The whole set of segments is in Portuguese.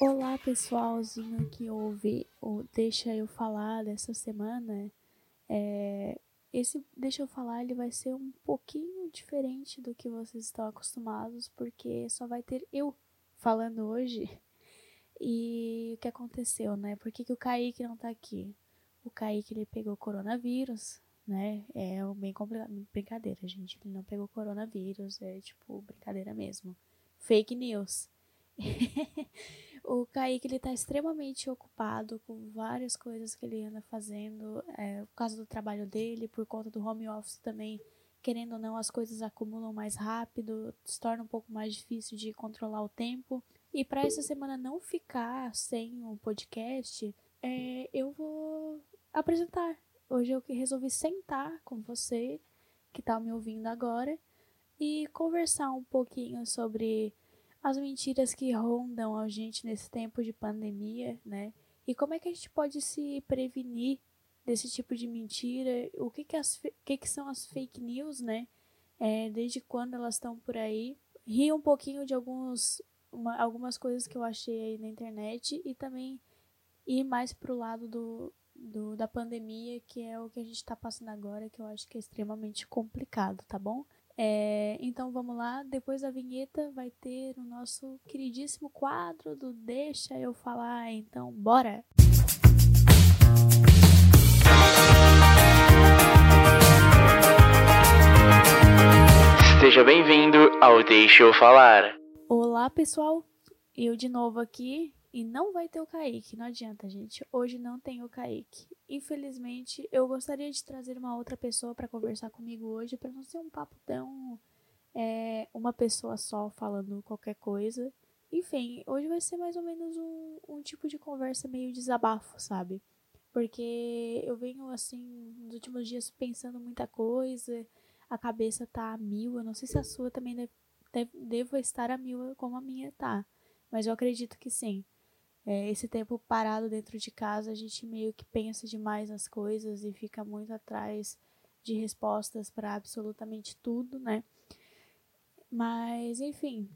Olá pessoalzinho que ouve o Deixa Eu Falar dessa semana. É, esse Deixa Eu Falar ele vai ser um pouquinho diferente do que vocês estão acostumados, porque só vai ter eu falando hoje. E o que aconteceu, né? Por que, que o Kaique não tá aqui? O Kaique ele pegou coronavírus, né? É bem complicado. Brincadeira, gente. Ele não pegou coronavírus, é tipo brincadeira mesmo. Fake news. o Kaique ele tá extremamente ocupado com várias coisas que ele anda fazendo, é, por causa do trabalho dele, por conta do home office também, querendo ou não, as coisas acumulam mais rápido, se torna um pouco mais difícil de controlar o tempo. E para essa semana não ficar sem o podcast, é, eu vou apresentar. Hoje eu resolvi sentar com você que está me ouvindo agora e conversar um pouquinho sobre as mentiras que rondam a gente nesse tempo de pandemia, né? E como é que a gente pode se prevenir desse tipo de mentira? O que que, as, que, que são as fake news, né? É, desde quando elas estão por aí? Ri um pouquinho de alguns, uma, algumas coisas que eu achei aí na internet e também ir mais pro lado do, do, da pandemia, que é o que a gente está passando agora, que eu acho que é extremamente complicado, tá bom? É, então vamos lá, depois da vinheta vai ter o nosso queridíssimo quadro do Deixa Eu Falar, então bora! Seja bem-vindo ao Deixa Eu Falar. Olá pessoal, eu de novo aqui e não vai ter o Kaique, não adianta, gente. Hoje não tem o Kaique. Infelizmente, eu gostaria de trazer uma outra pessoa para conversar comigo hoje, para não ser um papo tão. É, uma pessoa só falando qualquer coisa. Enfim, hoje vai ser mais ou menos um, um tipo de conversa meio desabafo, sabe? Porque eu venho, assim, nos últimos dias pensando muita coisa, a cabeça tá a mil. Eu não sei se a sua também deve, deve, deve estar a mil como a minha tá, mas eu acredito que sim é, esse tempo parado dentro de casa, a gente meio que pensa demais nas coisas e fica muito atrás de respostas para absolutamente tudo, né? Mas, enfim,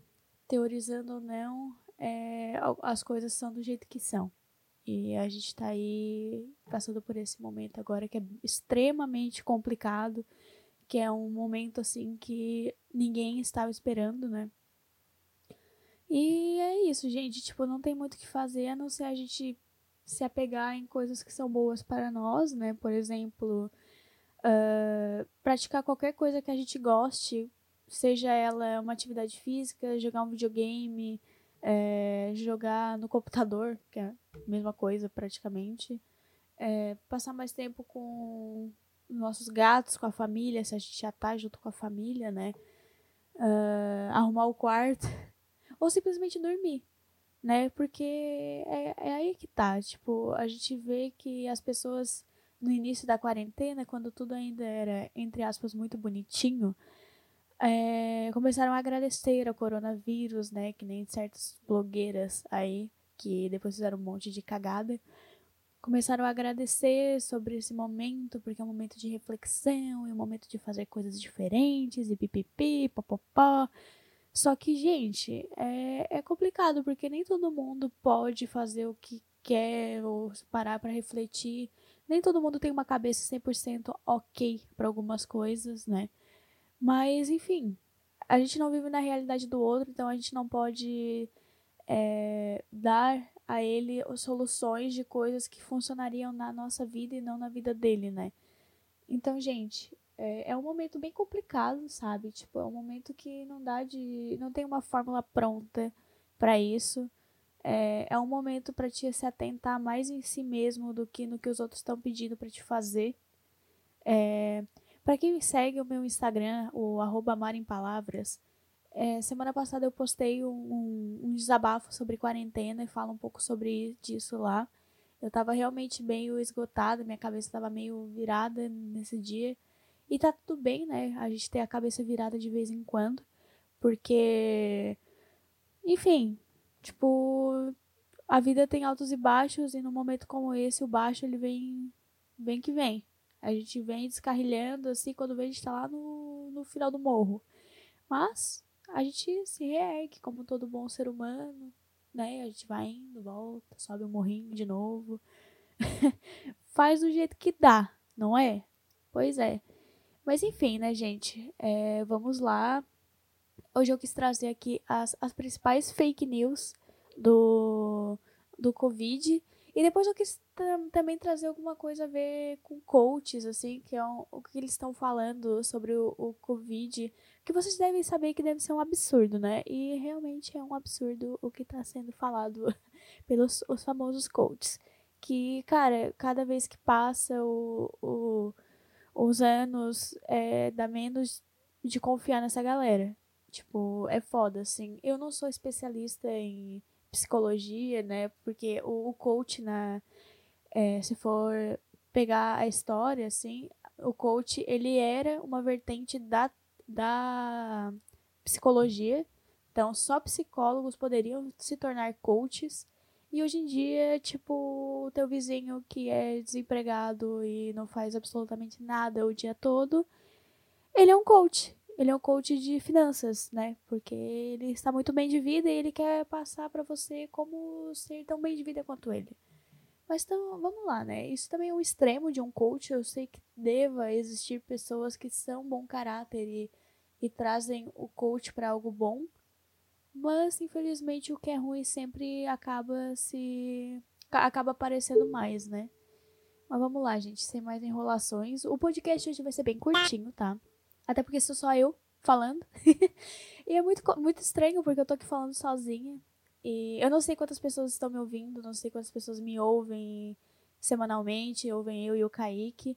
teorizando ou não, é, as coisas são do jeito que são. E a gente está aí passando por esse momento agora que é extremamente complicado, que é um momento assim que ninguém estava esperando, né? E é isso, gente. Tipo, não tem muito o que fazer a não ser a gente se apegar em coisas que são boas para nós, né? Por exemplo, uh, praticar qualquer coisa que a gente goste, seja ela uma atividade física, jogar um videogame, é, jogar no computador, que é a mesma coisa praticamente. É, passar mais tempo com nossos gatos, com a família, se a gente já tá junto com a família, né? Uh, arrumar o quarto ou simplesmente dormir, né? Porque é, é aí que tá, tipo, a gente vê que as pessoas no início da quarentena, quando tudo ainda era, entre aspas, muito bonitinho, é, começaram a agradecer ao coronavírus, né? Que nem certas blogueiras aí, que depois fizeram um monte de cagada, começaram a agradecer sobre esse momento, porque é um momento de reflexão, e um momento de fazer coisas diferentes, e pipipi, popopó. Só que, gente, é, é complicado, porque nem todo mundo pode fazer o que quer ou parar para refletir. Nem todo mundo tem uma cabeça 100% ok para algumas coisas, né? Mas, enfim, a gente não vive na realidade do outro, então a gente não pode é, dar a ele soluções de coisas que funcionariam na nossa vida e não na vida dele, né? Então, gente, é, é um momento bem complicado, sabe? Tipo, é um momento que não dá de. não tem uma fórmula pronta para isso. É, é um momento para te se atentar mais em si mesmo do que no que os outros estão pedindo para te fazer. É, para quem segue o meu Instagram, o arroba Palavras, é, semana passada eu postei um, um, desabafo sobre quarentena e falo um pouco sobre disso lá. Eu tava realmente meio esgotada, minha cabeça tava meio virada nesse dia. E tá tudo bem, né? A gente ter a cabeça virada de vez em quando. Porque. Enfim, tipo. A vida tem altos e baixos, e num momento como esse, o baixo ele vem. Vem que vem. A gente vem descarrilhando, assim, quando vem a gente tá lá no, no final do morro. Mas a gente se reergue como todo bom ser humano, né? A gente vai indo, volta, sobe o morrinho de novo. Faz do jeito que dá, não é? Pois é. Mas enfim, né, gente? É, vamos lá. Hoje eu quis trazer aqui as, as principais fake news do, do Covid. E depois eu quis também trazer alguma coisa a ver com coaches, assim, que é um, o que eles estão falando sobre o, o Covid. Que vocês devem saber que deve ser um absurdo, né? E realmente é um absurdo o que está sendo falado pelos os famosos coaches. Que, cara, cada vez que passa o, o, os anos, é, dá menos de confiar nessa galera. Tipo, é foda, assim. Eu não sou especialista em psicologia, né? Porque o, o coach, na, é, se for pegar a história, assim, o coach, ele era uma vertente da, da psicologia. Então, só psicólogos poderiam se tornar coaches. E hoje em dia, tipo, o teu vizinho que é desempregado e não faz absolutamente nada o dia todo, ele é um coach ele é um coach de finanças, né? Porque ele está muito bem de vida e ele quer passar para você como ser tão bem de vida quanto ele. Mas então, vamos lá, né? Isso também é um extremo de um coach. Eu sei que deva existir pessoas que são bom caráter e, e trazem o coach para algo bom. Mas, infelizmente, o que é ruim sempre acaba se. acaba aparecendo mais, né? Mas vamos lá, gente, sem mais enrolações. O podcast hoje vai ser bem curtinho, tá? Até porque sou só eu falando. e é muito, muito estranho porque eu tô aqui falando sozinha. E eu não sei quantas pessoas estão me ouvindo, não sei quantas pessoas me ouvem semanalmente, ouvem eu e o Kaique.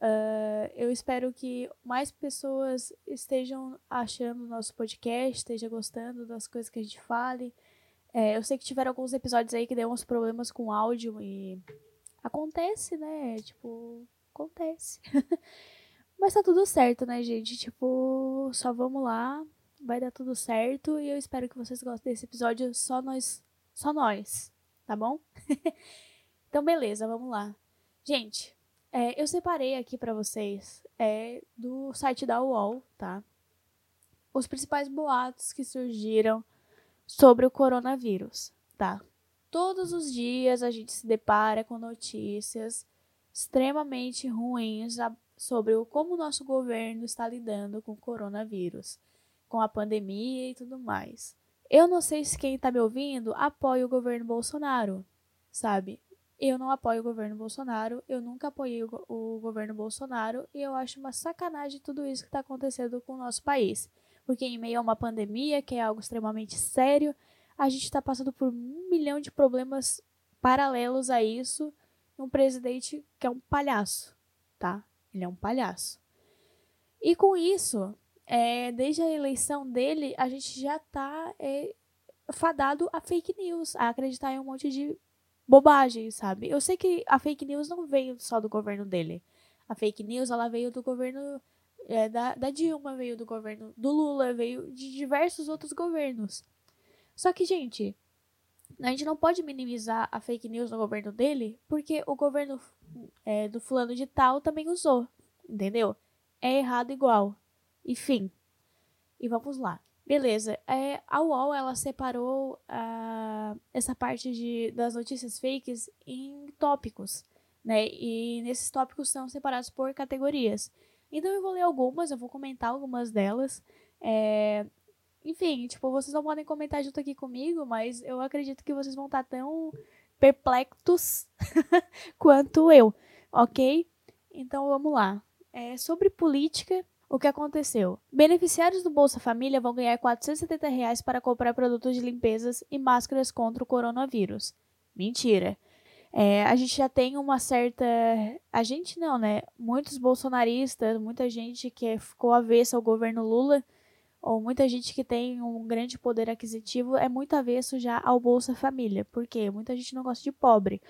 Uh, eu espero que mais pessoas estejam achando o nosso podcast, estejam gostando das coisas que a gente fale. É, eu sei que tiveram alguns episódios aí que deu uns problemas com áudio e acontece, né? Tipo, acontece. Mas tá tudo certo, né, gente? Tipo, só vamos lá. Vai dar tudo certo. E eu espero que vocês gostem desse episódio. Só nós. Só nós. Tá bom? então, beleza, vamos lá. Gente, é, eu separei aqui para vocês é, do site da UOL, tá? Os principais boatos que surgiram sobre o coronavírus, tá? Todos os dias a gente se depara com notícias extremamente ruins sobre como o nosso governo está lidando com o coronavírus, com a pandemia e tudo mais. Eu não sei se quem está me ouvindo apoia o governo Bolsonaro, sabe? Eu não apoio o governo Bolsonaro, eu nunca apoiei o, o governo Bolsonaro e eu acho uma sacanagem tudo isso que está acontecendo com o nosso país. Porque em meio a uma pandemia, que é algo extremamente sério, a gente está passando por um milhão de problemas paralelos a isso, um presidente que é um palhaço, tá? Ele é um palhaço. E com isso, é, desde a eleição dele, a gente já tá é, fadado a fake news, a acreditar em um monte de bobagem, sabe? Eu sei que a fake news não veio só do governo dele. A fake news, ela veio do governo é, da, da Dilma, veio do governo do Lula, veio de diversos outros governos. Só que, gente, a gente não pode minimizar a fake news no governo dele, porque o governo é, do fulano de tal também usou, entendeu? É errado igual. Enfim. E vamos lá. Beleza. É, a UOL, ela separou uh, essa parte de, das notícias fakes em tópicos, né? E nesses tópicos são separados por categorias. Então eu vou ler algumas, eu vou comentar algumas delas. É, enfim, tipo, vocês não podem comentar junto aqui comigo, mas eu acredito que vocês vão estar tão perplexos quanto eu, ok? Então vamos lá. É, sobre política, o que aconteceu? Beneficiários do Bolsa Família vão ganhar 470 reais para comprar produtos de limpezas e máscaras contra o coronavírus. Mentira. É, a gente já tem uma certa. A gente não, né? Muitos bolsonaristas, muita gente que ficou avessa ao governo Lula ou muita gente que tem um grande poder aquisitivo é muito avesso já ao Bolsa Família, porque muita gente não gosta de pobre.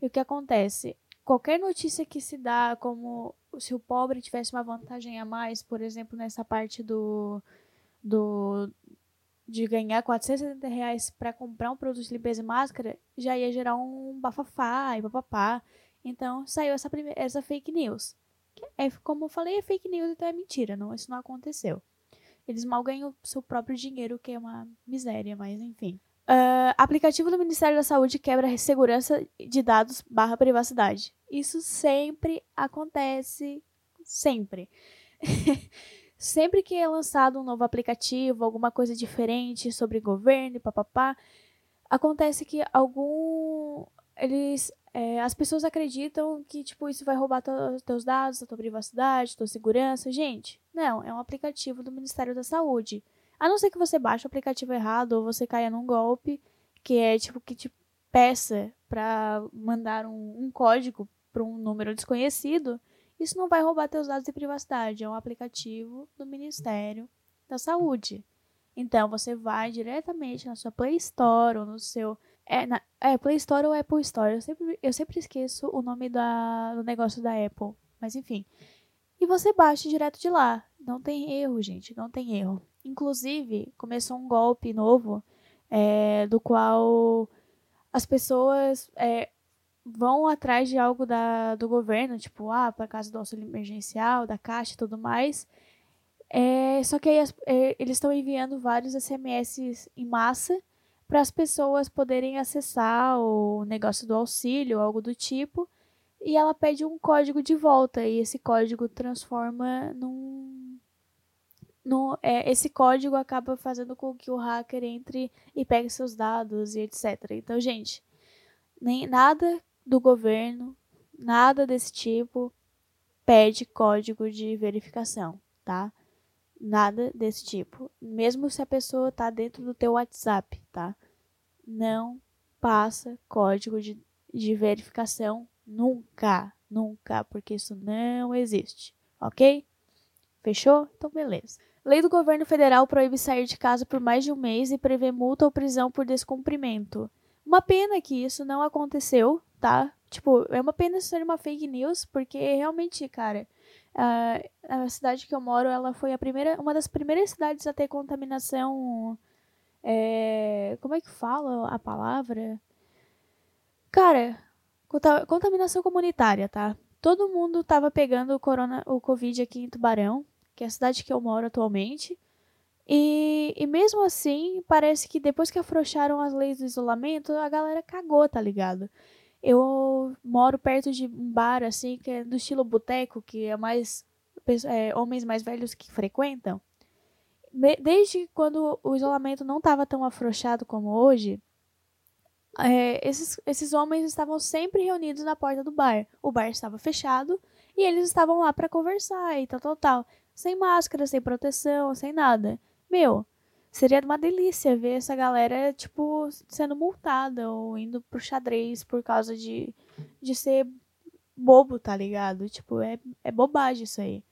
E o que acontece? Qualquer notícia que se dá como se o pobre tivesse uma vantagem a mais, por exemplo, nessa parte do, do de ganhar 470 reais para comprar um produto de limpeza e máscara, já ia gerar um bafafá e papapá. Então saiu essa, essa fake news. É, como eu falei, é fake news, então é mentira. Não, isso não aconteceu. Eles mal ganham seu próprio dinheiro, que é uma miséria, mas enfim. Uh, aplicativo do Ministério da Saúde quebra segurança de dados barra privacidade. Isso sempre acontece. Sempre. sempre que é lançado um novo aplicativo, alguma coisa diferente sobre governo e papapá, acontece que algum. Eles. É, as pessoas acreditam que, tipo, isso vai roubar teus dados, a tua privacidade, tua segurança. Gente, não, é um aplicativo do Ministério da Saúde. A não ser que você baixe o aplicativo errado ou você caia num golpe que é, tipo, que te peça para mandar um, um código para um número desconhecido, isso não vai roubar teus dados de privacidade. É um aplicativo do Ministério da Saúde. Então, você vai diretamente na sua Play Store ou no seu. É, na, é Play Store ou Apple Store. Eu sempre, eu sempre esqueço o nome da, do negócio da Apple. Mas enfim. E você baixa direto de lá. Não tem erro, gente. Não tem erro. Inclusive, começou um golpe novo é, do qual as pessoas é, vão atrás de algo da, do governo, tipo, ah, para casa do auxílio emergencial, da Caixa e tudo mais. É, só que aí as, é, eles estão enviando vários SMS em massa para as pessoas poderem acessar o negócio do auxílio, algo do tipo, e ela pede um código de volta, e esse código transforma num. No, é, esse código acaba fazendo com que o hacker entre e pegue seus dados e etc. Então, gente, nem nada do governo, nada desse tipo pede código de verificação, tá? Nada desse tipo. Mesmo se a pessoa tá dentro do teu WhatsApp, tá? Não passa código de, de verificação nunca, nunca, porque isso não existe, ok? Fechou? Então beleza. Lei do governo federal proíbe sair de casa por mais de um mês e prevê multa ou prisão por descumprimento. Uma pena que isso não aconteceu, tá? Tipo, é uma pena ser uma fake news, porque realmente, cara, a, a cidade que eu moro, ela foi a primeira, uma das primeiras cidades a ter contaminação. É, como é que fala a palavra? Cara, contaminação comunitária, tá? Todo mundo tava pegando o corona, o covid aqui em Tubarão, que é a cidade que eu moro atualmente. E, e mesmo assim, parece que depois que afrouxaram as leis do isolamento, a galera cagou, tá ligado? Eu moro perto de um bar, assim, que é do estilo boteco, que é mais é, homens mais velhos que frequentam. Desde quando o isolamento não estava tão afrouxado como hoje, é, esses, esses homens estavam sempre reunidos na porta do bar. O bar estava fechado e eles estavam lá para conversar e tal, tal, tal. Sem máscara, sem proteção, sem nada. Meu, Seria uma delícia ver essa galera, tipo, sendo multada ou indo pro xadrez por causa de, de ser bobo, tá ligado? Tipo, é, é bobagem isso aí.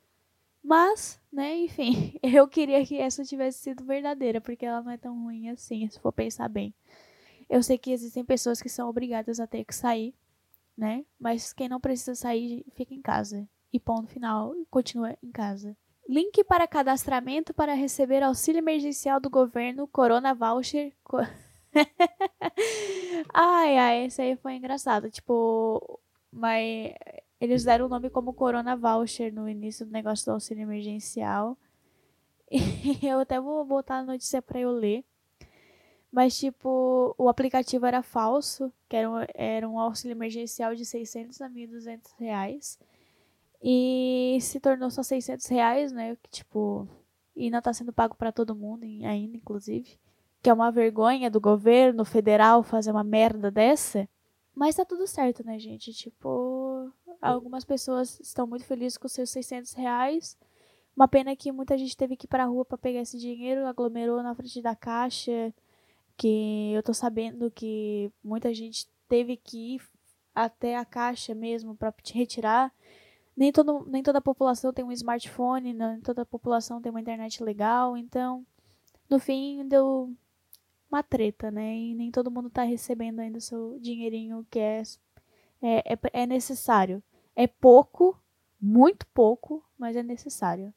Mas, né, enfim, eu queria que essa tivesse sido verdadeira, porque ela não é tão ruim assim, se for pensar bem. Eu sei que existem pessoas que são obrigadas a ter que sair, né? Mas quem não precisa sair, fica em casa. E ponto final, continua em casa. Link para cadastramento para receber auxílio emergencial do governo Corona Voucher. ai, ai, esse aí foi engraçado. Tipo, mas eles deram o nome como Corona Voucher no início do negócio do auxílio emergencial. Eu até vou botar a notícia para eu ler. Mas, tipo, o aplicativo era falso, que era um, era um auxílio emergencial de 600 a 1.200 reais. E se tornou só 600 reais, né? Que, tipo, e não tá sendo pago para todo mundo ainda, inclusive. Que é uma vergonha do governo federal fazer uma merda dessa. Mas tá tudo certo, né, gente? Tipo, algumas pessoas estão muito felizes com seus 600 reais. Uma pena que muita gente teve que ir pra rua para pegar esse dinheiro, aglomerou na frente da caixa. Que eu tô sabendo que muita gente teve que ir até a caixa mesmo para retirar nem, todo, nem toda a população tem um smartphone, nem toda a população tem uma internet legal, então, no fim, deu uma treta, né? E nem todo mundo tá recebendo ainda o seu dinheirinho que é, é, é, é necessário. É pouco, muito pouco, mas é necessário.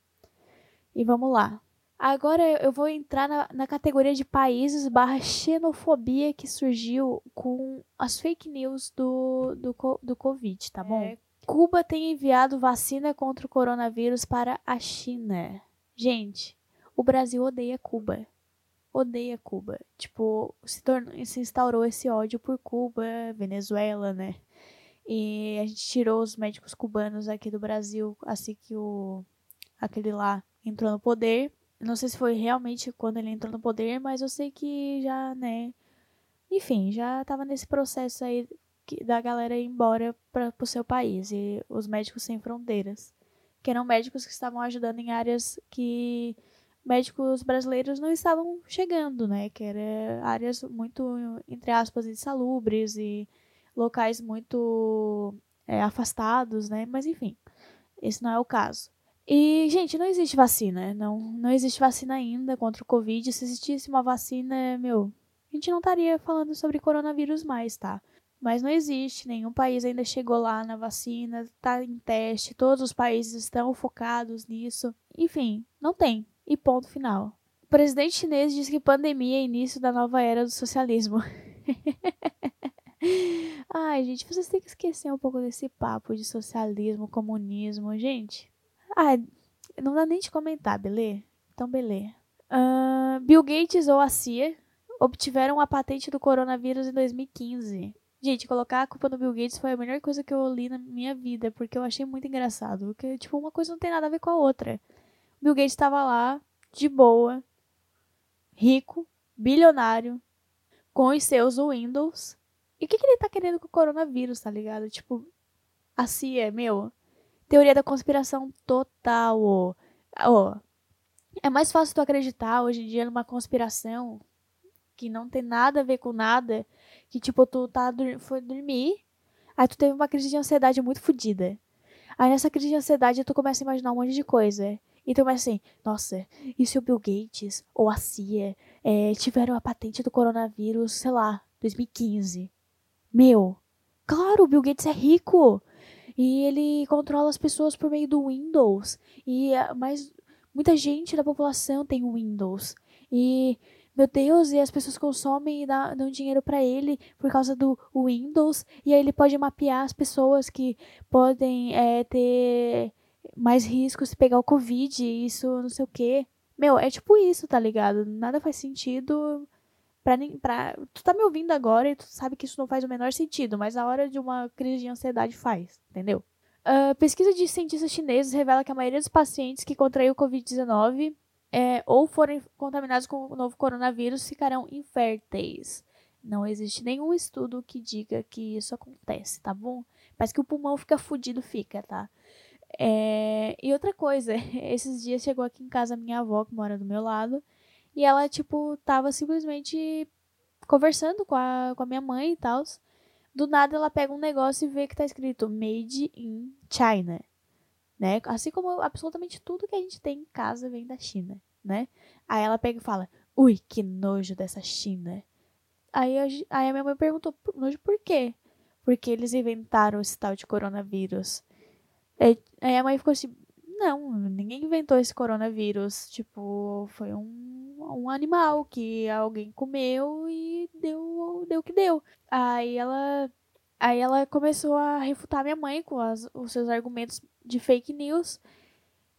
E vamos lá. Agora eu vou entrar na, na categoria de países barra xenofobia que surgiu com as fake news do, do, do Covid, tá bom? É, Cuba tem enviado vacina contra o coronavírus para a China. Gente, o Brasil odeia Cuba. Odeia Cuba. Tipo, se, tornou, se instaurou esse ódio por Cuba, Venezuela, né? E a gente tirou os médicos cubanos aqui do Brasil assim que o aquele lá entrou no poder. Não sei se foi realmente quando ele entrou no poder, mas eu sei que já, né? Enfim, já tava nesse processo aí da galera ir embora para o seu país. E os médicos sem fronteiras, que eram médicos que estavam ajudando em áreas que médicos brasileiros não estavam chegando, né? Que eram áreas muito, entre aspas, insalubres e locais muito é, afastados, né? Mas enfim, esse não é o caso. E, gente, não existe vacina. Não, não existe vacina ainda contra o Covid. Se existisse uma vacina, meu, a gente não estaria falando sobre coronavírus mais, tá? Mas não existe, nenhum país ainda chegou lá na vacina, tá em teste, todos os países estão focados nisso. Enfim, não tem. E ponto final. O presidente chinês diz que pandemia é início da nova era do socialismo. Ai, gente, vocês têm que esquecer um pouco desse papo de socialismo, comunismo, gente. Ai, não dá nem de comentar, beleza? Então, beleza. Uh, Bill Gates ou a CIA obtiveram a patente do coronavírus em 2015. Gente, colocar a culpa no Bill Gates foi a melhor coisa que eu li na minha vida, porque eu achei muito engraçado. Porque, tipo, uma coisa não tem nada a ver com a outra. Bill Gates estava lá, de boa, rico, bilionário, com os seus Windows. E o que, que ele tá querendo com o coronavírus, tá ligado? Tipo, assim é, meu, teoria da conspiração total, ó. ó. É mais fácil tu acreditar hoje em dia numa conspiração que não tem nada a ver com nada, que tipo, tu tá, foi dormir, aí tu teve uma crise de ansiedade muito fodida. Aí nessa crise de ansiedade tu começa a imaginar um monte de coisa. Então, mas assim, nossa, e se o Bill Gates ou a CIA é, tiveram a patente do coronavírus, sei lá, 2015? Meu, claro, o Bill Gates é rico e ele controla as pessoas por meio do Windows. E eh, mas muita gente da população tem Windows. E meu Deus, e as pessoas consomem e dão dinheiro para ele por causa do Windows. E aí ele pode mapear as pessoas que podem é, ter mais riscos se pegar o Covid, isso não sei o quê. Meu, é tipo isso, tá ligado? Nada faz sentido pra, pra. Tu tá me ouvindo agora e tu sabe que isso não faz o menor sentido, mas na hora de uma crise de ansiedade faz, entendeu? Uh, pesquisa de cientistas chineses revela que a maioria dos pacientes que contraiu o Covid-19 é, ou forem contaminados com o novo coronavírus ficarão inférteis. Não existe nenhum estudo que diga que isso acontece, tá bom? Parece que o pulmão fica fudido, fica, tá? É... E outra coisa, esses dias chegou aqui em casa minha avó, que mora do meu lado, e ela, tipo, tava simplesmente conversando com a, com a minha mãe e tal. Do nada ela pega um negócio e vê que tá escrito Made in China né? Assim como absolutamente tudo que a gente tem em casa vem da China, né? Aí ela pega e fala: Ui, que nojo dessa China. Aí, eu, aí a minha mãe perguntou: Nojo por quê? Porque eles inventaram esse tal de coronavírus. Aí a mãe ficou assim: Não, ninguém inventou esse coronavírus. Tipo, foi um, um animal que alguém comeu e deu, deu o que deu. Aí ela Aí ela começou a refutar minha mãe com as, os seus argumentos de fake news.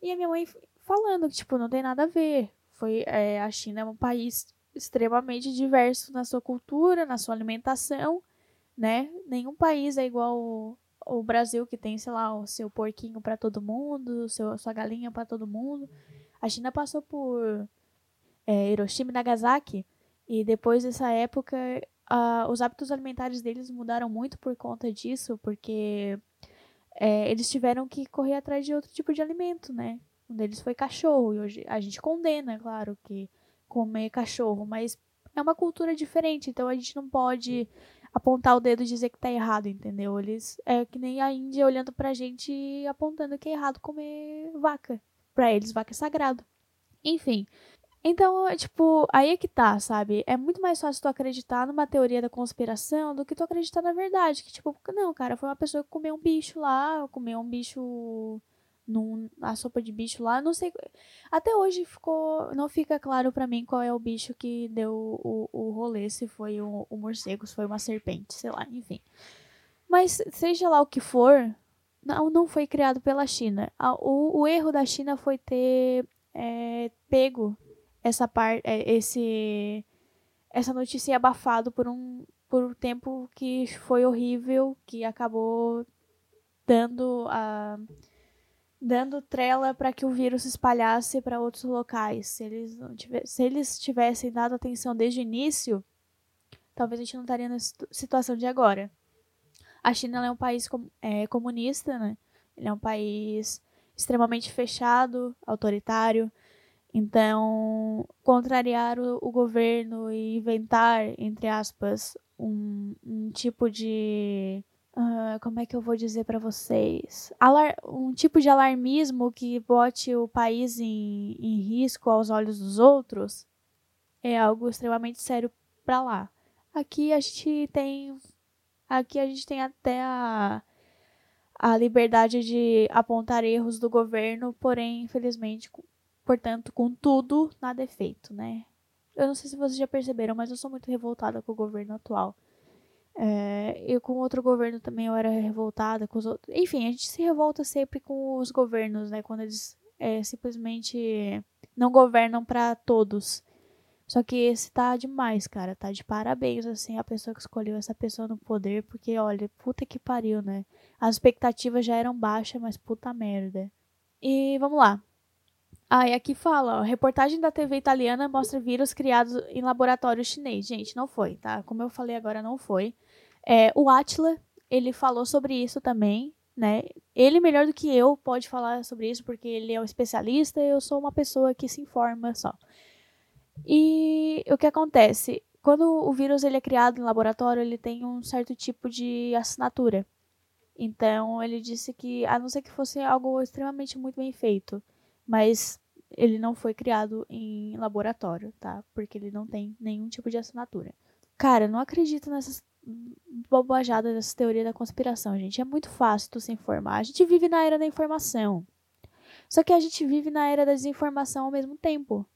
E a minha mãe falando que, tipo, não tem nada a ver. Foi, é, a China é um país extremamente diverso na sua cultura, na sua alimentação, né? Nenhum país é igual o, Brasil, que tem, sei lá, o seu porquinho para todo mundo, seu, sua galinha para todo mundo. A China passou por é, Hiroshima e Nagasaki, e depois dessa época uh, os hábitos alimentares deles mudaram muito por conta disso, porque é, eles tiveram que correr atrás de outro tipo de alimento, né? Um deles foi cachorro, e hoje a gente condena, claro, que comer cachorro, mas é uma cultura diferente, então a gente não pode apontar o dedo e dizer que tá errado, entendeu? Eles é que nem a Índia olhando pra gente e apontando que é errado comer vaca. Pra eles, vaca é sagrado. Enfim, então, é, tipo, aí é que tá, sabe? É muito mais fácil tu acreditar numa teoria da conspiração do que tu acreditar na verdade. Que, tipo, não, cara, foi uma pessoa que comeu um bicho lá, comeu um bicho num, a sopa de bicho lá, não sei. Até hoje ficou. Não fica claro para mim qual é o bicho que deu o, o rolê, se foi o, o morcego, se foi uma serpente, sei lá, enfim. Mas seja lá o que for, não, não foi criado pela China. O, o erro da China foi ter é, pego essa parte, é, esse, essa notícia abafado por um, por um tempo que foi horrível, que acabou dando a dando trela para que o vírus se espalhasse para outros locais. Se eles, não tivessem, se eles tivessem dado atenção desde o início, talvez a gente não estaria na situação de agora. A China é um país com, é, comunista, né? Ele é um país extremamente fechado, autoritário. Então, contrariar o, o governo e inventar, entre aspas, um, um tipo de Uh, como é que eu vou dizer para vocês? Alar um tipo de alarmismo que bote o país em, em risco aos olhos dos outros é algo extremamente sério para lá. Aqui a gente tem aqui a gente tem até a, a liberdade de apontar erros do governo, porém, infelizmente, portanto, com tudo, nada é feito, né? Eu não sei se vocês já perceberam, mas eu sou muito revoltada com o governo atual. É, eu com outro governo também eu era revoltada com os outros. Enfim, a gente se revolta sempre com os governos, né? Quando eles é, simplesmente não governam para todos. Só que esse tá demais, cara. Tá de parabéns, assim, a pessoa que escolheu essa pessoa no poder. Porque, olha, puta que pariu, né? As expectativas já eram baixas, mas puta merda. E vamos lá. Ah, e aqui fala, ó, reportagem da TV italiana mostra vírus criados em laboratório chinês. Gente, não foi, tá? Como eu falei agora, não foi. É, o Atila, ele falou sobre isso também, né? Ele, melhor do que eu, pode falar sobre isso, porque ele é um especialista eu sou uma pessoa que se informa só. E o que acontece? Quando o vírus ele é criado em laboratório, ele tem um certo tipo de assinatura. Então, ele disse que, a não ser que fosse algo extremamente muito bem feito, mas ele não foi criado em laboratório, tá? Porque ele não tem nenhum tipo de assinatura. Cara, não acredito nessas bobajadas dessa teoria da conspiração, gente. É muito fácil tu se informar. A gente vive na era da informação. Só que a gente vive na era da desinformação ao mesmo tempo.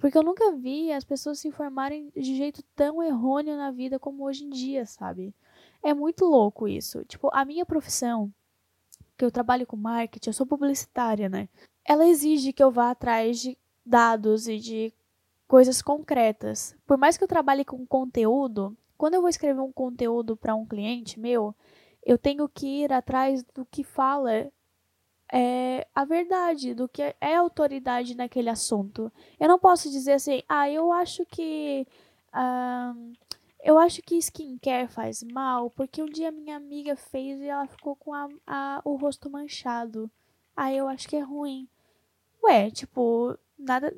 Porque eu nunca vi as pessoas se informarem de jeito tão errôneo na vida como hoje em dia, sabe? É muito louco isso. Tipo, a minha profissão, que eu trabalho com marketing, eu sou publicitária, né? Ela exige que eu vá atrás de dados e de coisas concretas. Por mais que eu trabalhe com conteúdo, quando eu vou escrever um conteúdo para um cliente meu, eu tenho que ir atrás do que fala é, a verdade, do que é autoridade naquele assunto. Eu não posso dizer assim, ah, eu acho que. Ah, eu acho que skincare faz mal, porque um dia minha amiga fez e ela ficou com a, a, o rosto manchado. Aí eu acho que é ruim. Ué, tipo, nada.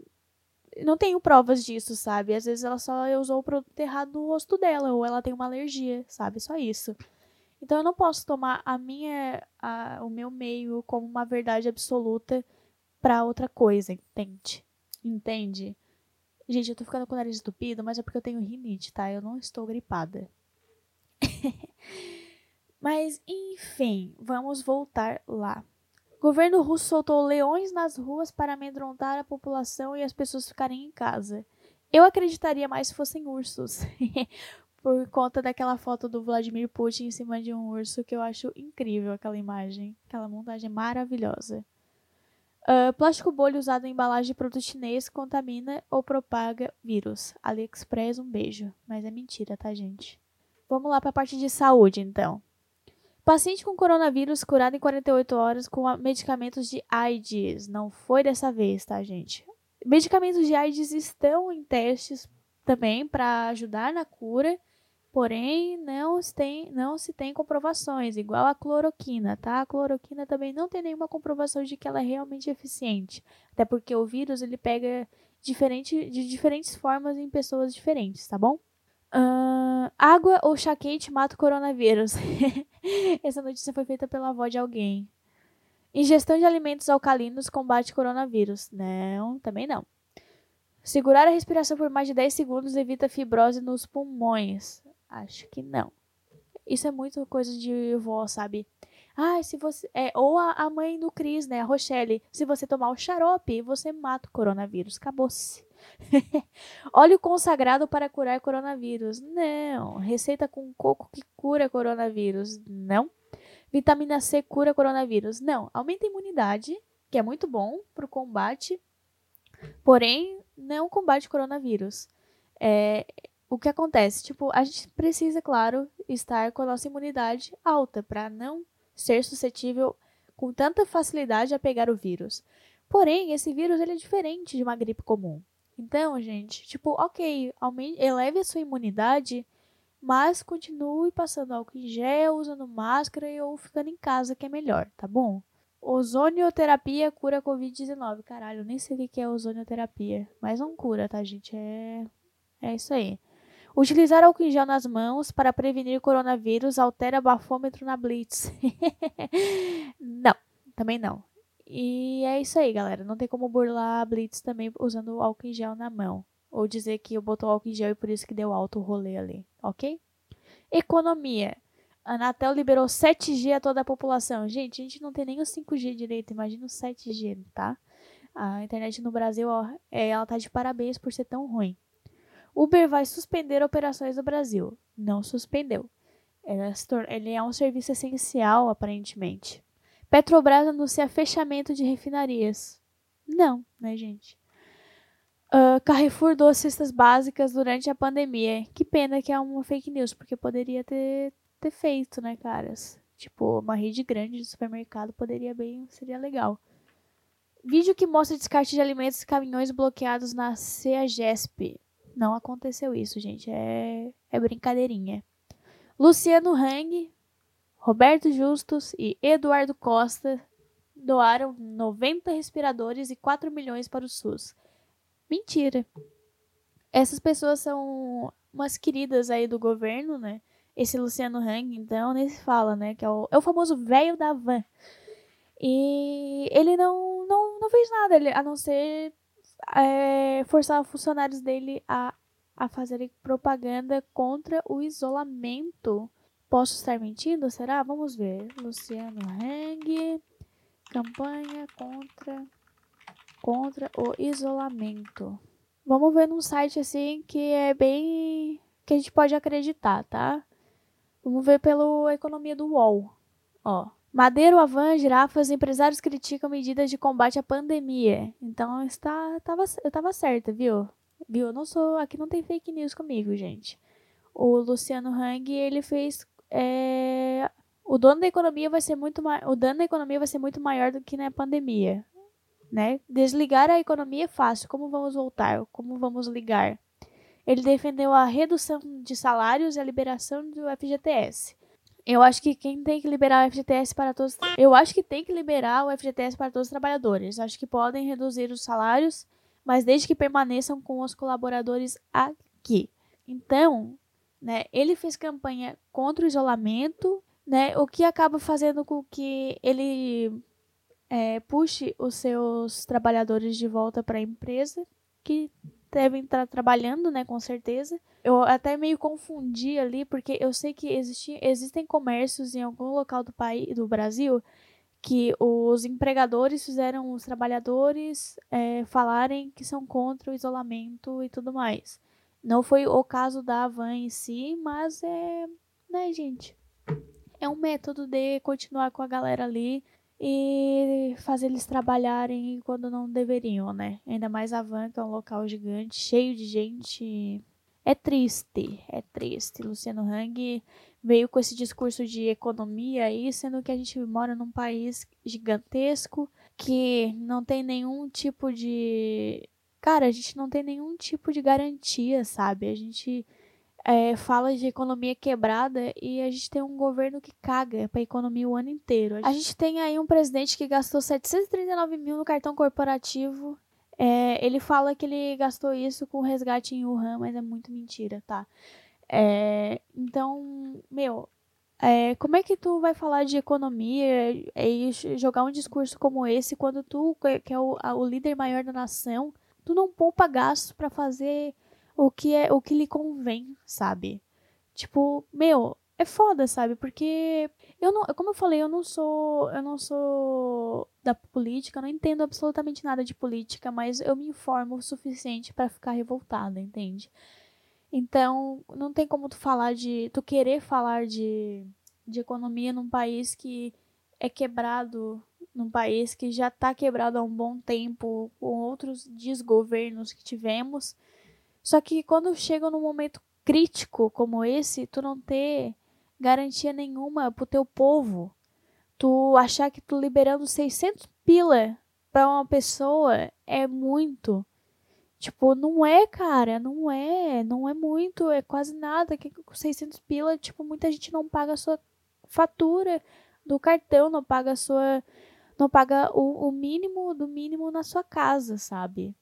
Não tenho provas disso, sabe? Às vezes ela só usou o produto errado no rosto dela, ou ela tem uma alergia, sabe? Só isso. Então eu não posso tomar a minha, a, o meu meio como uma verdade absoluta para outra coisa, entende? Entende? Gente, eu tô ficando com o nariz estupido, mas é porque eu tenho rinite, tá? Eu não estou gripada. mas, enfim, vamos voltar lá. Governo russo soltou leões nas ruas para amedrontar a população e as pessoas ficarem em casa. Eu acreditaria mais se fossem ursos. Por conta daquela foto do Vladimir Putin em cima de um urso, que eu acho incrível aquela imagem. Aquela montagem maravilhosa. Uh, plástico bolha usado em embalagem de produto chinês contamina ou propaga vírus. AliExpress, um beijo. Mas é mentira, tá, gente? Vamos lá para a parte de saúde, então. Paciente com coronavírus curado em 48 horas com medicamentos de AIDS. Não foi dessa vez, tá, gente? Medicamentos de AIDS estão em testes também para ajudar na cura, porém não se, tem, não se tem comprovações, igual a cloroquina, tá? A cloroquina também não tem nenhuma comprovação de que ela é realmente eficiente, até porque o vírus ele pega diferente, de diferentes formas em pessoas diferentes, tá bom? Uh, água ou chá quente mata o coronavírus. Essa notícia foi feita pela avó de alguém. Ingestão de alimentos alcalinos combate coronavírus. Não, também não. Segurar a respiração por mais de 10 segundos evita fibrose nos pulmões. Acho que não. Isso é muito coisa de vó, sabe? Ah, se você. É, ou a, a mãe do Cris, né? A Rochelle. Se você tomar o xarope, você mata o coronavírus. Acabou-se. Óleo consagrado para curar coronavírus. Não. Receita com coco que cura coronavírus. Não. vitamina C cura coronavírus. Não, aumenta a imunidade, que é muito bom para o combate, porém não combate coronavírus. É, o que acontece? Tipo, a gente precisa, claro, estar com a nossa imunidade alta para não ser suscetível com tanta facilidade a pegar o vírus. Porém, esse vírus ele é diferente de uma gripe comum. Então, gente, tipo, ok, aumente, eleve a sua imunidade, mas continue passando álcool em gel, usando máscara ou ficando em casa, que é melhor, tá bom? Ozonioterapia cura Covid-19. Caralho, eu nem sei o que é ozonioterapia. Mas não cura, tá, gente? É, é isso aí. Utilizar álcool em gel nas mãos para prevenir coronavírus altera bafômetro na Blitz. não, também não. E é isso aí, galera. Não tem como burlar a Blitz também usando álcool em gel na mão. Ou dizer que eu botou álcool em gel e por isso que deu alto o rolê ali, ok? Economia. A Anatel liberou 7G a toda a população. Gente, a gente não tem nem o 5G direito, imagina o 7G, tá? A internet no Brasil, ó, é, ela tá de parabéns por ser tão ruim. Uber vai suspender operações no Brasil. Não suspendeu. Ele é um serviço essencial, aparentemente. Petrobras anuncia fechamento de refinarias. Não, né, gente? Uh, Carrefour doou cestas básicas durante a pandemia. Que pena que é uma fake news, porque poderia ter, ter feito, né, caras? Tipo, uma rede grande de supermercado poderia bem, seria legal. Vídeo que mostra descarte de alimentos e caminhões bloqueados na CEAGESP. Não aconteceu isso, gente. É, é brincadeirinha. Luciano Hang, Roberto Justus e Eduardo Costa doaram 90 respiradores e 4 milhões para o SUS. Mentira. Essas pessoas são umas queridas aí do governo, né? Esse Luciano Hang, então, nem se fala, né? Que é o, é o famoso velho da van. E ele não, não, não fez nada, ele, a não ser é, forçar funcionários dele a, a fazerem propaganda contra o isolamento Posso estar mentindo? Será? Vamos ver. Luciano Heng. Campanha contra, contra o isolamento. Vamos ver num site assim que é bem. que a gente pode acreditar, tá? Vamos ver pela economia do UOL. Ó. Madeiro, Avan, girafas, empresários criticam medidas de combate à pandemia. Então está, tava, eu tava certa, viu? Viu? Eu não sou. Aqui não tem fake news comigo, gente. O Luciano Hang, ele fez é, o dono da economia vai ser muito o dano da economia vai ser muito maior do que na pandemia, né? Desligar a economia é fácil. Como vamos voltar? Como vamos ligar? Ele defendeu a redução de salários e a liberação do FGTS. Eu acho que quem tem que liberar o FGTS para todos, eu acho que tem que liberar o FGTS para todos os trabalhadores. Acho que podem reduzir os salários, mas desde que permaneçam com os colaboradores aqui. Então, né? Ele fez campanha contra o isolamento, né? O que acaba fazendo com que ele é, puxe os seus trabalhadores de volta para a empresa, que devem estar trabalhando, né, com certeza. Eu até meio confundi ali, porque eu sei que existi, existem comércios em algum local do país, do Brasil, que os empregadores fizeram os trabalhadores é, falarem que são contra o isolamento e tudo mais. Não foi o caso da Van em si, mas é, né, gente? É um método de continuar com a galera ali e fazer eles trabalharem quando não deveriam, né? Ainda mais a Van, que é um local gigante, cheio de gente. É triste, é triste. Luciano Hang veio com esse discurso de economia aí, sendo que a gente mora num país gigantesco que não tem nenhum tipo de cara, a gente não tem nenhum tipo de garantia, sabe? A gente é, fala de economia quebrada e a gente tem um governo que caga pra economia o ano inteiro. A gente tem aí um presidente que gastou 739 mil no cartão corporativo. É, ele fala que ele gastou isso com resgate em Wuhan, mas é muito mentira, tá? É, então, meu, é, como é que tu vai falar de economia e jogar um discurso como esse quando tu, que é o, o líder maior da nação, tu não poupa gastos para fazer o que é o que lhe convém, sabe? Tipo, meu, é foda, sabe? Porque eu não, como eu falei, eu não sou, eu não sou da política, eu não entendo absolutamente nada de política, mas eu me informo o suficiente para ficar revoltada, entende? Então, não tem como tu falar de, tu querer falar de de economia num país que é quebrado, num país que já está quebrado há um bom tempo, com outros desgovernos que tivemos. Só que quando chega num momento crítico como esse, tu não ter garantia nenhuma pro teu povo, tu achar que tu liberando 600 pila para uma pessoa é muito. Tipo, não é, cara, não é, não é muito, é quase nada. Que com 600 pila, tipo, muita gente não paga a sua fatura do cartão, não paga a sua não paga o, o mínimo do mínimo na sua casa, sabe?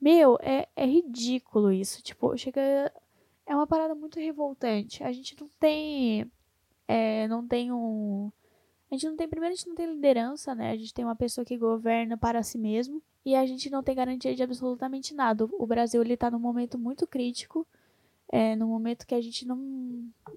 Meu, é, é ridículo isso. Tipo, chega. É uma parada muito revoltante. A gente não tem. É, não tem um. A gente não tem. Primeiro, a gente não tem liderança, né? A gente tem uma pessoa que governa para si mesmo e a gente não tem garantia de absolutamente nada. O Brasil ele tá num momento muito crítico, é, num momento que a gente não,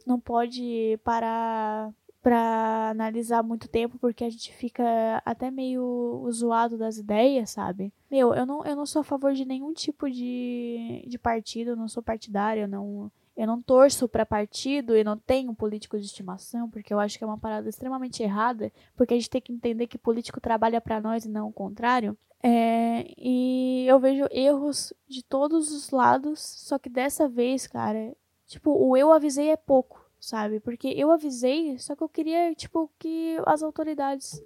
não pode parar para analisar muito tempo, porque a gente fica até meio zoado das ideias, sabe? Meu, eu não, eu não sou a favor de nenhum tipo de, de partido, eu não sou partidário, eu não, eu não torço para partido e não tenho político de estimação, porque eu acho que é uma parada extremamente errada, porque a gente tem que entender que político trabalha para nós e não o contrário. É, e eu vejo erros de todos os lados, só que dessa vez, cara, tipo, o eu avisei é pouco, sabe? Porque eu avisei, só que eu queria, tipo, que as autoridades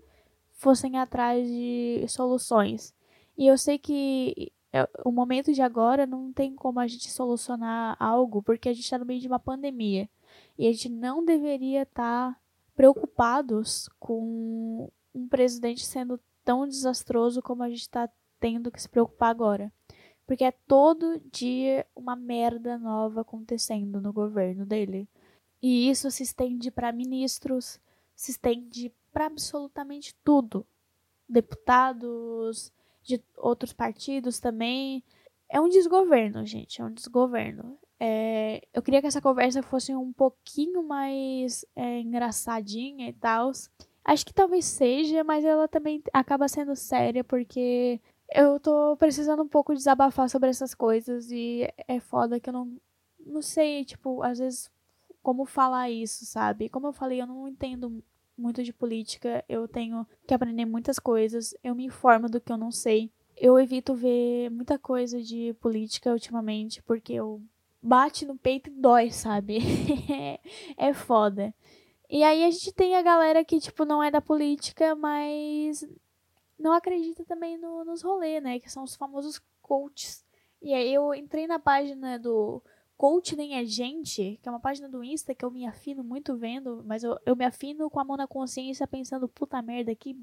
fossem atrás de soluções. E eu sei que é, o momento de agora não tem como a gente solucionar algo, porque a gente está no meio de uma pandemia. E a gente não deveria estar tá preocupados com um presidente sendo tão desastroso como a gente está tendo que se preocupar agora. Porque é todo dia uma merda nova acontecendo no governo dele. E isso se estende para ministros, se estende para absolutamente tudo. Deputados de outros partidos também. É um desgoverno, gente, é um desgoverno. É, eu queria que essa conversa fosse um pouquinho mais é, engraçadinha e tal. Acho que talvez seja, mas ela também acaba sendo séria porque eu tô precisando um pouco desabafar sobre essas coisas e é foda que eu não, não sei, tipo, às vezes como falar isso, sabe? Como eu falei, eu não entendo muito de política, eu tenho que aprender muitas coisas, eu me informo do que eu não sei. Eu evito ver muita coisa de política ultimamente porque eu bate no peito e dói, sabe? é foda. E aí a gente tem a galera que, tipo, não é da política, mas não acredita também no, nos rolês, né? Que são os famosos coaches. E aí eu entrei na página do Coach Nem é Gente, que é uma página do Insta que eu me afino muito vendo, mas eu, eu me afino com a mão na consciência pensando, puta merda, que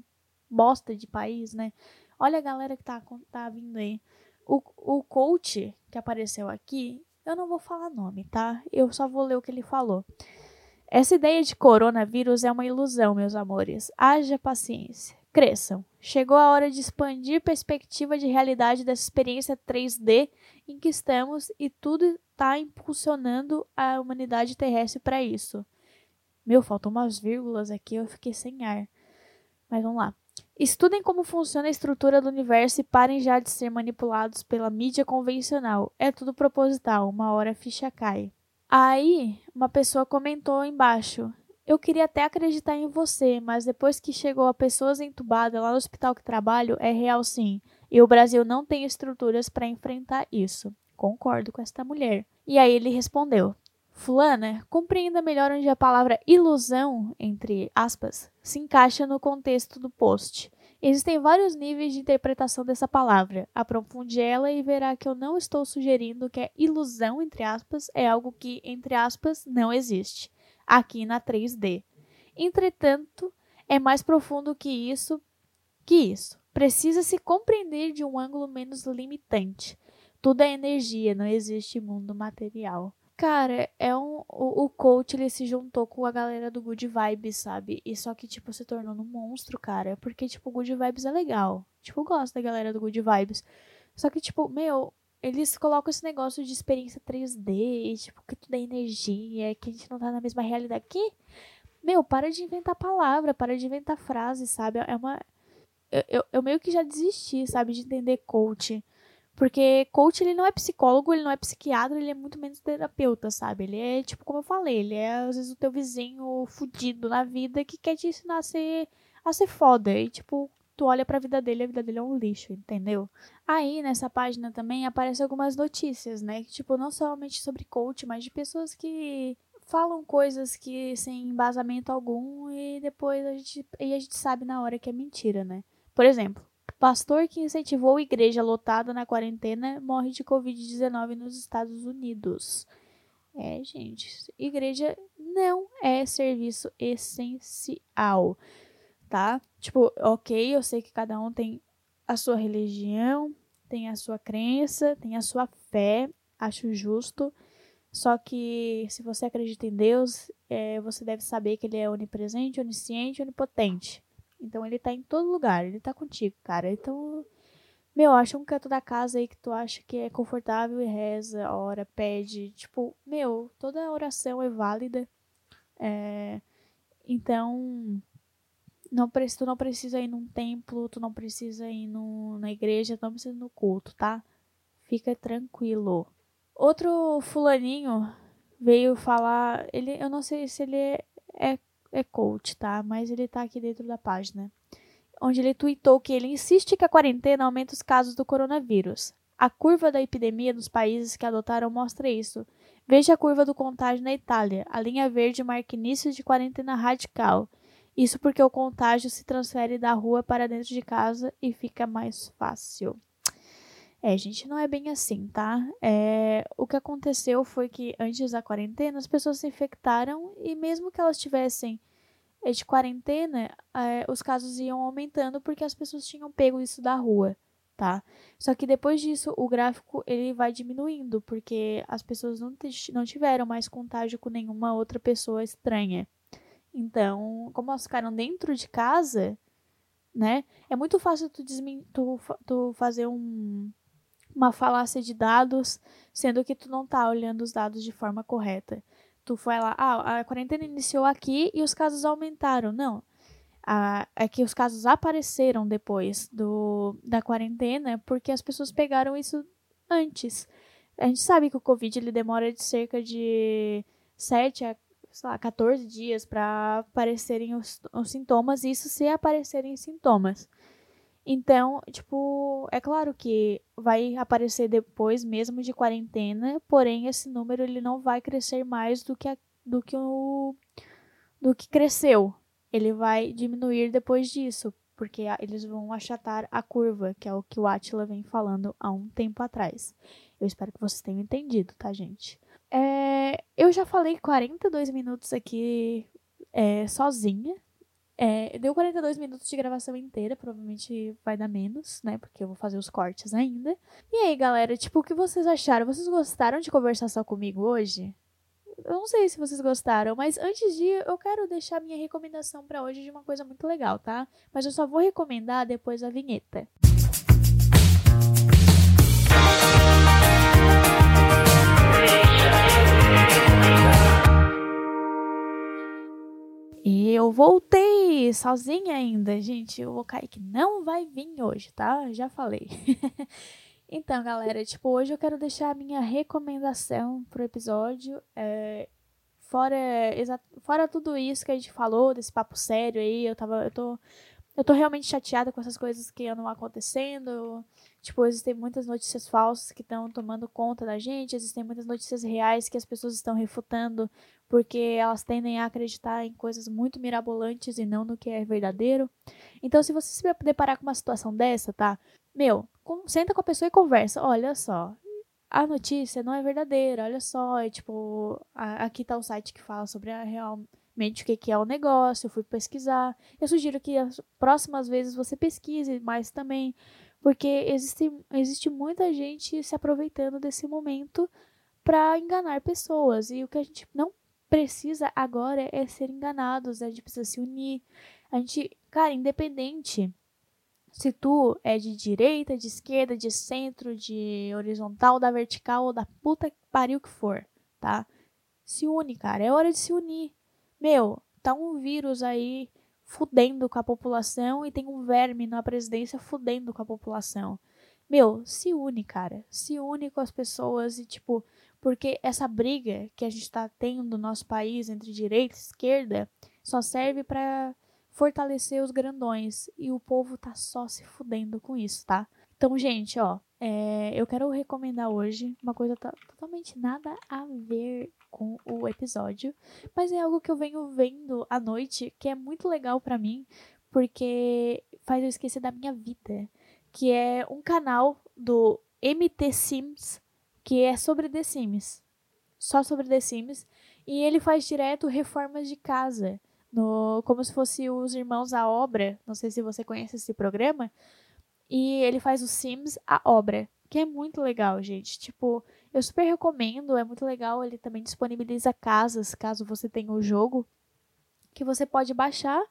bosta de país, né? Olha a galera que tá, tá vindo aí. O, o coach que apareceu aqui, eu não vou falar nome, tá? Eu só vou ler o que ele falou. Essa ideia de coronavírus é uma ilusão, meus amores. Haja paciência. Cresçam. Chegou a hora de expandir perspectiva de realidade dessa experiência 3D em que estamos e tudo está impulsionando a humanidade terrestre para isso. Meu, faltam umas vírgulas aqui, eu fiquei sem ar. Mas vamos lá. Estudem como funciona a estrutura do universo e parem já de ser manipulados pela mídia convencional. É tudo proposital, uma hora a ficha cai. Aí, uma pessoa comentou embaixo: Eu queria até acreditar em você, mas depois que chegou a pessoas entubadas lá no hospital que trabalho, é real sim. E o Brasil não tem estruturas para enfrentar isso. Concordo com esta mulher. E aí ele respondeu: Fulana, compreenda melhor onde a palavra ilusão, entre aspas, se encaixa no contexto do post. Existem vários níveis de interpretação dessa palavra. Aprofunde ela e verá que eu não estou sugerindo que a ilusão, entre aspas, é algo que, entre aspas, não existe, aqui na 3D. Entretanto, é mais profundo que isso, que isso. Precisa se compreender de um ângulo menos limitante. Tudo é energia, não existe mundo material. Cara, é um. O, o coach ele se juntou com a galera do Good Vibes, sabe? E só que, tipo, se tornou um monstro, cara. Porque, tipo, Good Vibes é legal. Tipo, gosto da galera do Good Vibes. Só que, tipo, meu, eles colocam esse negócio de experiência 3D, tipo, que tudo é energia, que a gente não tá na mesma realidade. Que? Meu, para de inventar palavra, para de inventar frase, sabe? É uma. Eu, eu, eu meio que já desisti, sabe, de entender coach. Porque coach, ele não é psicólogo, ele não é psiquiatra, ele é muito menos terapeuta, sabe? Ele é, tipo, como eu falei, ele é, às vezes, o teu vizinho fudido na vida que quer te ensinar a ser, a ser foda. E, tipo, tu olha pra vida dele, a vida dele é um lixo, entendeu? Aí, nessa página também, aparecem algumas notícias, né? Tipo, não somente sobre coach, mas de pessoas que falam coisas que sem embasamento algum e depois a gente, e a gente sabe na hora que é mentira, né? Por exemplo, pastor que incentivou igreja lotada na quarentena morre de Covid-19 nos Estados Unidos. É, gente, igreja não é serviço essencial, tá? Tipo, ok, eu sei que cada um tem a sua religião, tem a sua crença, tem a sua fé, acho justo. Só que se você acredita em Deus, é, você deve saber que Ele é onipresente, onisciente, onipotente. Então Ele tá em todo lugar, Ele tá contigo, cara. Então, meu, acha um canto da casa aí que tu acha que é confortável e reza, ora, pede. Tipo, meu, toda oração é válida. É, então, não, tu não precisa ir num templo, tu não precisa ir no, na igreja, tu não precisa ir no culto, tá? Fica tranquilo. Outro fulaninho veio falar, ele, eu não sei se ele é, é, é coach, tá? Mas ele tá aqui dentro da página. Onde ele tweetou que ele insiste que a quarentena aumenta os casos do coronavírus. A curva da epidemia nos países que adotaram mostra isso. Veja a curva do contágio na Itália. A linha verde marca início de quarentena radical. Isso porque o contágio se transfere da rua para dentro de casa e fica mais fácil. É, gente, não é bem assim, tá? É, o que aconteceu foi que antes da quarentena as pessoas se infectaram e mesmo que elas tivessem é, de quarentena, é, os casos iam aumentando porque as pessoas tinham pego isso da rua, tá? Só que depois disso o gráfico ele vai diminuindo porque as pessoas não, não tiveram mais contágio com nenhuma outra pessoa estranha. Então, como elas ficaram dentro de casa, né? É muito fácil tu, tu, tu fazer um uma falácia de dados, sendo que tu não tá olhando os dados de forma correta. Tu foi lá, ah, a quarentena iniciou aqui e os casos aumentaram. Não. Ah, é que os casos apareceram depois do, da quarentena porque as pessoas pegaram isso antes. A gente sabe que o Covid ele demora de cerca de 7 a sei lá, 14 dias para aparecerem os, os sintomas, isso se aparecerem sintomas. Então, tipo, é claro que vai aparecer depois mesmo de quarentena, porém esse número ele não vai crescer mais do que, a, do que o do que cresceu. Ele vai diminuir depois disso, porque eles vão achatar a curva, que é o que o Atila vem falando há um tempo atrás. Eu espero que vocês tenham entendido, tá, gente? É, eu já falei 42 minutos aqui é, sozinha, é, deu 42 minutos de gravação inteira, provavelmente vai dar menos, né? Porque eu vou fazer os cortes ainda. E aí, galera, tipo, o que vocês acharam? Vocês gostaram de conversar só comigo hoje? Eu não sei se vocês gostaram, mas antes de eu quero deixar minha recomendação para hoje de uma coisa muito legal, tá? Mas eu só vou recomendar depois da vinheta. E eu voltei sozinha ainda, gente. O Kaique não vai vir hoje, tá? Já falei. então, galera, tipo, hoje eu quero deixar a minha recomendação pro episódio. É, fora, fora tudo isso que a gente falou, desse papo sério aí, eu tava. Eu tô, eu tô realmente chateada com essas coisas que andam acontecendo. Tipo, existem muitas notícias falsas que estão tomando conta da gente, existem muitas notícias reais que as pessoas estão refutando porque elas tendem a acreditar em coisas muito mirabolantes e não no que é verdadeiro. Então, se você se deparar com uma situação dessa, tá? Meu, com, senta com a pessoa e conversa. Olha só, a notícia não é verdadeira, olha só, é tipo, a, aqui tá o site que fala sobre a realmente o que, que é o negócio, eu fui pesquisar. Eu sugiro que as próximas vezes você pesquise mais também, porque existe, existe muita gente se aproveitando desse momento para enganar pessoas. E o que a gente não precisa agora é ser enganados, a gente precisa se unir. A gente, cara, independente se tu é de direita, de esquerda, de centro, de horizontal, da vertical ou da puta que pariu que for, tá? Se une, cara, é hora de se unir. Meu, tá um vírus aí fudendo com a população e tem um verme na presidência fudendo com a população. meu, se une, cara. Se une com as pessoas e, tipo, porque essa briga que a gente tá tendo no nosso país entre direita e esquerda só serve para fortalecer os grandões. E o povo tá só se fudendo com isso, tá? Então, gente, ó, é, eu quero recomendar hoje uma coisa totalmente nada a ver com o episódio, mas é algo que eu venho vendo à noite que é muito legal para mim, porque faz eu esquecer da minha vida, que é um canal do MT Sims, que é sobre The Sims, só sobre The Sims, e ele faz direto reformas de casa, no como se fosse os irmãos à obra, não sei se você conhece esse programa, e ele faz os Sims a obra, que é muito legal, gente. Tipo, eu super recomendo, é muito legal. Ele também disponibiliza casas, caso você tenha o jogo, que você pode baixar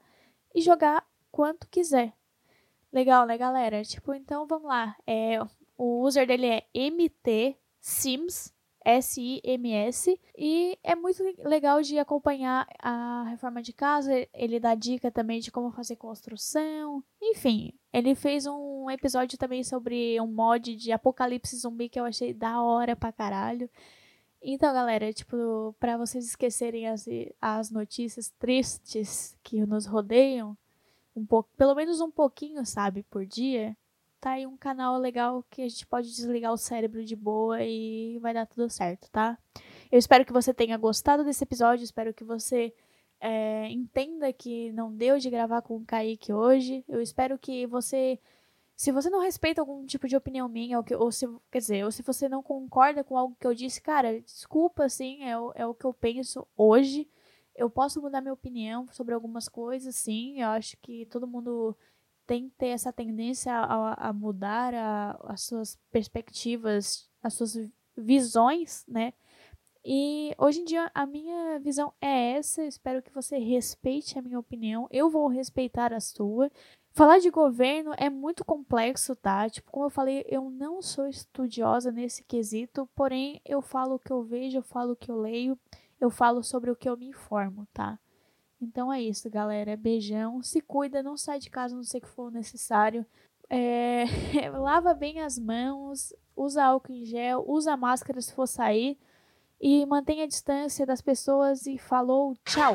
e jogar quanto quiser. Legal, né, galera? Tipo, então vamos lá. É, o user dele é MT Sims S-I-M-S. E é muito legal de acompanhar a reforma de casa. Ele dá dica também de como fazer construção. Enfim, ele fez um episódio também sobre um mod de apocalipse zumbi que eu achei da hora pra caralho. Então, galera, tipo, para vocês esquecerem as, as notícias tristes que nos rodeiam, um pouco, pelo menos um pouquinho, sabe, por dia, tá aí um canal legal que a gente pode desligar o cérebro de boa e vai dar tudo certo, tá? Eu espero que você tenha gostado desse episódio, espero que você é, entenda que não deu de gravar com o Kaique hoje. Eu espero que você. Se você não respeita algum tipo de opinião minha, ou, que, ou se, quer dizer, ou se você não concorda com algo que eu disse, cara, desculpa, assim, é é o que eu penso hoje. Eu posso mudar minha opinião sobre algumas coisas, sim. Eu acho que todo mundo tem que ter essa tendência a, a mudar a, as suas perspectivas, as suas visões, né? E hoje em dia a minha visão é essa. Espero que você respeite a minha opinião. Eu vou respeitar a sua. Falar de governo é muito complexo, tá? Tipo, como eu falei, eu não sou estudiosa nesse quesito, porém eu falo o que eu vejo, eu falo o que eu leio, eu falo sobre o que eu me informo, tá? Então é isso, galera. Beijão. Se cuida, não sai de casa, não sei que for necessário. É... Lava bem as mãos, usa álcool em gel, usa máscara se for sair. E mantenha a distância das pessoas e falou, tchau!